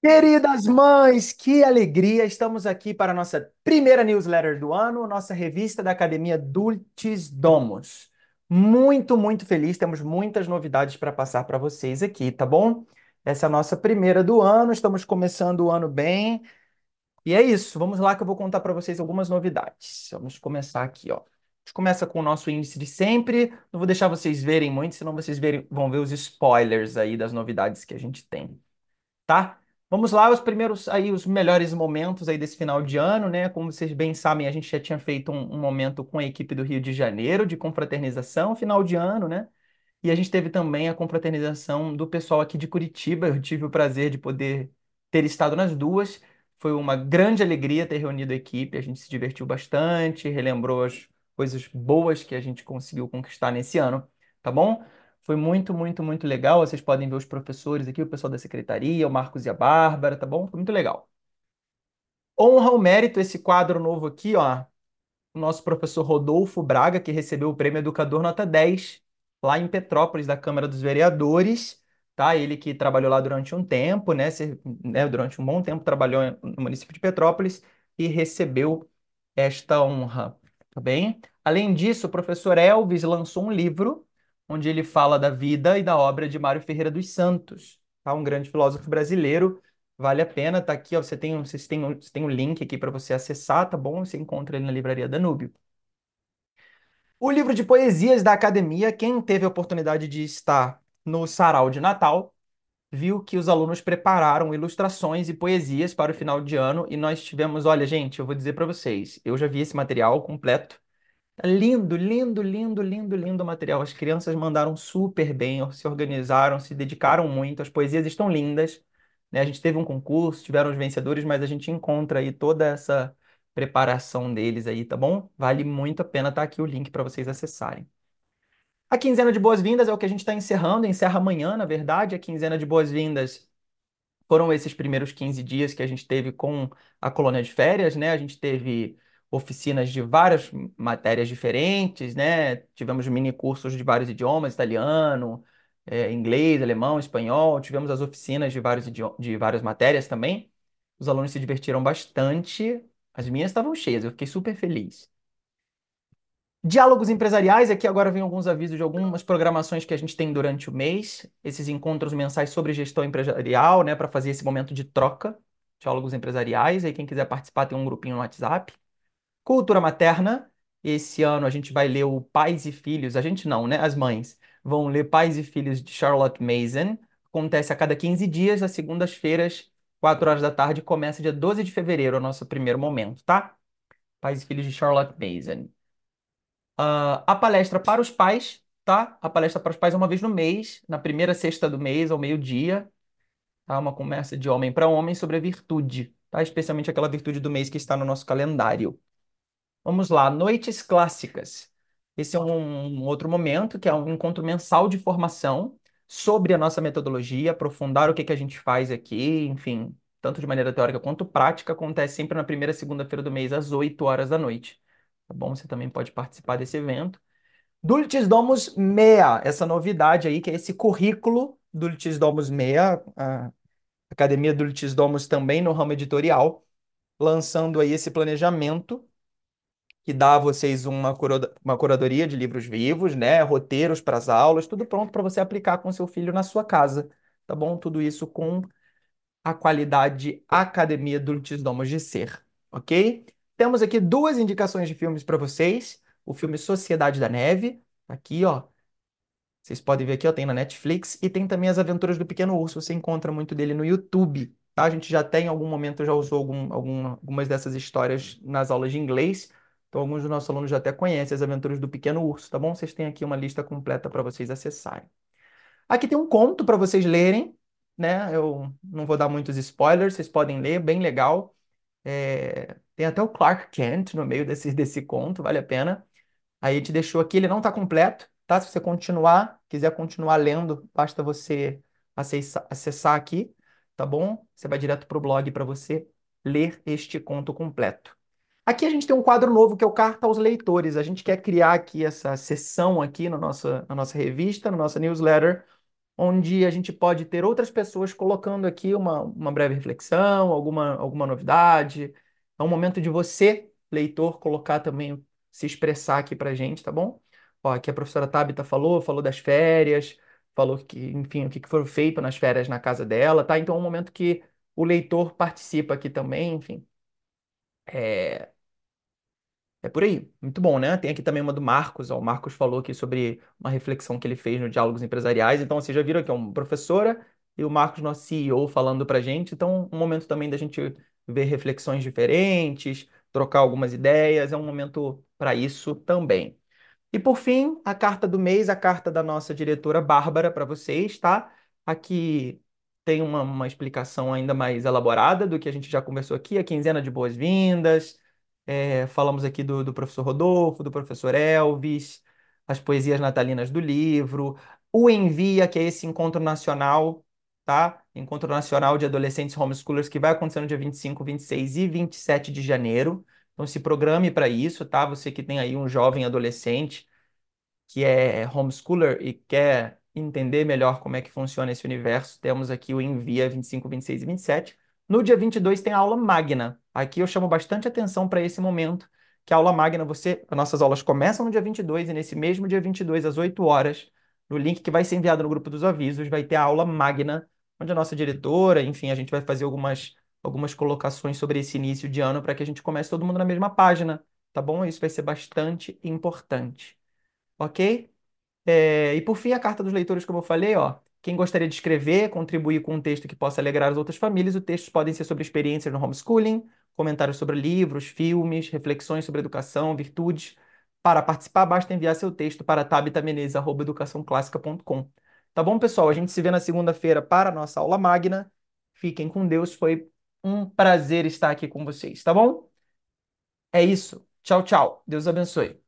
Queridas mães, que alegria! Estamos aqui para a nossa primeira newsletter do ano, nossa revista da Academia Dulcis Domus. Muito, muito feliz, temos muitas novidades para passar para vocês aqui, tá bom? Essa é a nossa primeira do ano, estamos começando o ano bem. E é isso, vamos lá que eu vou contar para vocês algumas novidades. Vamos começar aqui, ó. A gente começa com o nosso índice de sempre. Não vou deixar vocês verem muito, senão vocês verem- vão ver os spoilers aí das novidades que a gente tem tá? Vamos lá, os primeiros aí, os melhores momentos aí desse final de ano, né? Como vocês bem sabem, a gente já tinha feito um, um momento com a equipe do Rio de Janeiro de confraternização, final de ano, né? E a gente teve também a confraternização do pessoal aqui de Curitiba. Eu tive o prazer de poder ter estado nas duas. Foi uma grande alegria ter reunido a equipe. A gente se divertiu bastante, relembrou as coisas boas que a gente conseguiu conquistar nesse ano, tá bom? Foi muito, muito, muito legal. Vocês podem ver os professores aqui, o pessoal da secretaria, o Marcos e a Bárbara, tá bom? Foi muito legal. Honra ao mérito esse quadro novo aqui, ó o nosso professor Rodolfo Braga, que recebeu o prêmio Educador Nota 10, lá em Petrópolis, da Câmara dos Vereadores, tá? Ele que trabalhou lá durante um tempo, né? Se- né, Durante um bom tempo trabalhou no município de Petrópolis e recebeu esta honra, tá bem? Além disso, o professor Elvis lançou um livro onde ele fala da vida e da obra de Mário Ferreira dos Santos, tá? Um grande filósofo brasileiro Vale a pena, tá aqui, ó. Você tem, vocês têm, um- você tem um link aqui para você acessar, tá bom? Você encontra ele na Livraria Danúbio. O livro de poesias da Academia, quem teve a oportunidade de estar no Sarau de Natal, viu que os alunos prepararam ilustrações e poesias para o final de ano e nós tivemos, olha, gente, eu vou dizer para vocês, eu já vi esse material completo. Tá Lindo, lindo, lindo, lindo, lindo material. As crianças mandaram super bem, se organizaram, se dedicaram muito. As poesias estão lindas, né? A gente teve um concurso, tiveram os vencedores, mas a gente encontra aí toda essa preparação deles aí, tá bom? Vale muito a pena estar aqui o link para vocês acessarem. A quinzena de boas-vindas é o que a gente está encerrando, encerra amanhã, na verdade. A quinzena de boas-vindas foram esses primeiros 15 dias que a gente teve com a colônia de férias, né? A gente teve oficinas de várias matérias diferentes, né? Tivemos mini cursos de vários idiomas, italiano, eh, inglês, alemão, espanhol. Tivemos as oficinas de vários de várias matérias também. Os alunos se divertiram bastante. As minhas estavam cheias, eu fiquei super feliz. Diálogos empresariais, aqui agora vem alguns avisos de algumas programações que a gente tem durante o mês, esses encontros mensais sobre gestão empresarial, né, para fazer esse momento de troca, diálogos empresariais, aí quem quiser participar tem um grupinho no WhatsApp. Cultura materna, esse ano a gente vai ler o Pais e Filhos, a gente não, né, as mães vão ler Pais e Filhos de Charlotte Mason, acontece a cada 15 dias, às segundas-feiras, 4 horas da tarde, começa dia 12 de fevereiro, o nosso primeiro momento, tá? Pais e Filhos de Charlotte Mason. Ah, a palestra para os pais, tá? A palestra para os pais é uma vez no mês, na primeira sexta do mês, ao meio-dia, tá? Uma conversa de homem para homem sobre a virtude, tá? Especialmente aquela virtude do mês que está no nosso calendário. Vamos lá, noites clássicas. Esse é um, um outro momento, que é um encontro mensal de formação sobre a nossa metodologia, aprofundar o que que a gente faz aqui, enfim, tanto de maneira teórica quanto prática, acontece sempre na primeira segunda-feira do mês, às 8 horas da noite. Tá bom? Você também pode participar desse evento. Dulcis Domus Mea, essa novidade aí, que é esse currículo Dulcis Domus Mea, a Academia Dulcis Domus também no ramo editorial, lançando aí esse planejamento que dá a vocês uma, uma curadoria de livros vivos, né, roteiros para as aulas, tudo pronto para você aplicar com seu filho na sua casa, tá bom? Tudo isso com a qualidade Academia Dulcis Domus de ser, ok? Temos aqui duas indicações de filmes para vocês. O filme Sociedade da Neve, tá aqui, ó. Vocês podem ver aqui, ó, tem na Netflix e tem também As Aventuras do Pequeno Urso. Você encontra muito dele no YouTube, tá? A gente já tem, em algum momento, já usou algum, algum- algumas dessas histórias nas aulas de inglês. Então, alguns dos nossos alunos já até conhecem As Aventuras do Pequeno Urso, tá bom? Vocês têm aqui uma lista completa para vocês acessarem. Aqui tem um conto para vocês lerem, né? Eu não vou dar muitos spoilers, vocês podem ler, bem legal. É, Tem até o Clark Kent no meio desse, desse conto, vale a pena. Aí te deixou aqui, ele não está completo, tá? Se você continuar, quiser continuar lendo, basta você acessar, acessar aqui, tá bom? Você vai direto para o blog para você ler este conto completo. Aqui a gente tem um quadro novo que é o Carta aos Leitores. A gente quer criar aqui essa sessão aqui no nossa, na nossa revista, na nossa newsletter, onde a gente pode ter outras pessoas colocando aqui uma, uma breve reflexão, alguma, alguma novidade. É um momento de você, leitor, colocar também, se expressar aqui pra gente, tá bom? Ó, aqui a professora Tabita falou, falou das férias, falou que, enfim, o que foi feito nas férias na casa dela, tá? Então é um momento que o leitor participa aqui também, enfim. É, é por aí. Muito bom, né? Tem aqui também uma do Marcos. Ó. O Marcos falou aqui sobre uma reflexão que ele fez no Diálogos Empresariais. Então, vocês já viram aqui, é uma professora e o Marcos, nosso CEO, falando pra gente. Então, um momento também da gente ver reflexões diferentes, trocar algumas ideias. É um momento para isso também. E por fim, a carta do mês, a carta da nossa diretora Bárbara para vocês, tá? Aqui tem uma, uma explicação ainda mais elaborada do que a gente já conversou aqui, a quinzena de boas-vindas. É, falamos aqui do, do professor Rodolfo, do professor Elvis, as poesias natalinas do livro, o Envia, que é esse encontro nacional, tá? Encontro nacional de adolescentes homeschoolers que vai acontecer no dia 25, 26 e 27 de janeiro. Então se programe para isso, tá? Você que tem aí um jovem adolescente que é homeschooler e quer entender melhor como é que funciona esse universo, temos aqui o Envia 25, 26 e 27. No dia 22 tem a aula magna. Aqui eu chamo bastante atenção para esse momento, que a aula magna, você, as nossas aulas começam no dia 22 e nesse mesmo dia 22 às 8 horas, no link que vai ser enviado no grupo dos avisos, vai ter a aula magna, onde a nossa diretora, enfim, a gente vai fazer algumas algumas colocações sobre esse início de ano para que a gente comece todo mundo na mesma página, tá bom? Isso vai ser bastante importante, ok? É, e por fim, a carta dos leitores, como eu falei, ó. Quem gostaria de escrever, contribuir com um texto que possa alegrar as outras famílias, os textos podem ser sobre experiências no homeschooling, comentários sobre livros, filmes, reflexões sobre educação, virtudes. Para participar, basta enviar seu texto para tabitamenezes.educaçãoclássica.com. Tá bom, pessoal? A gente se vê na segunda-feira para a nossa aula magna. Fiquem com Deus, foi um prazer estar aqui com vocês, tá bom? É isso. Tchau, tchau. Deus abençoe.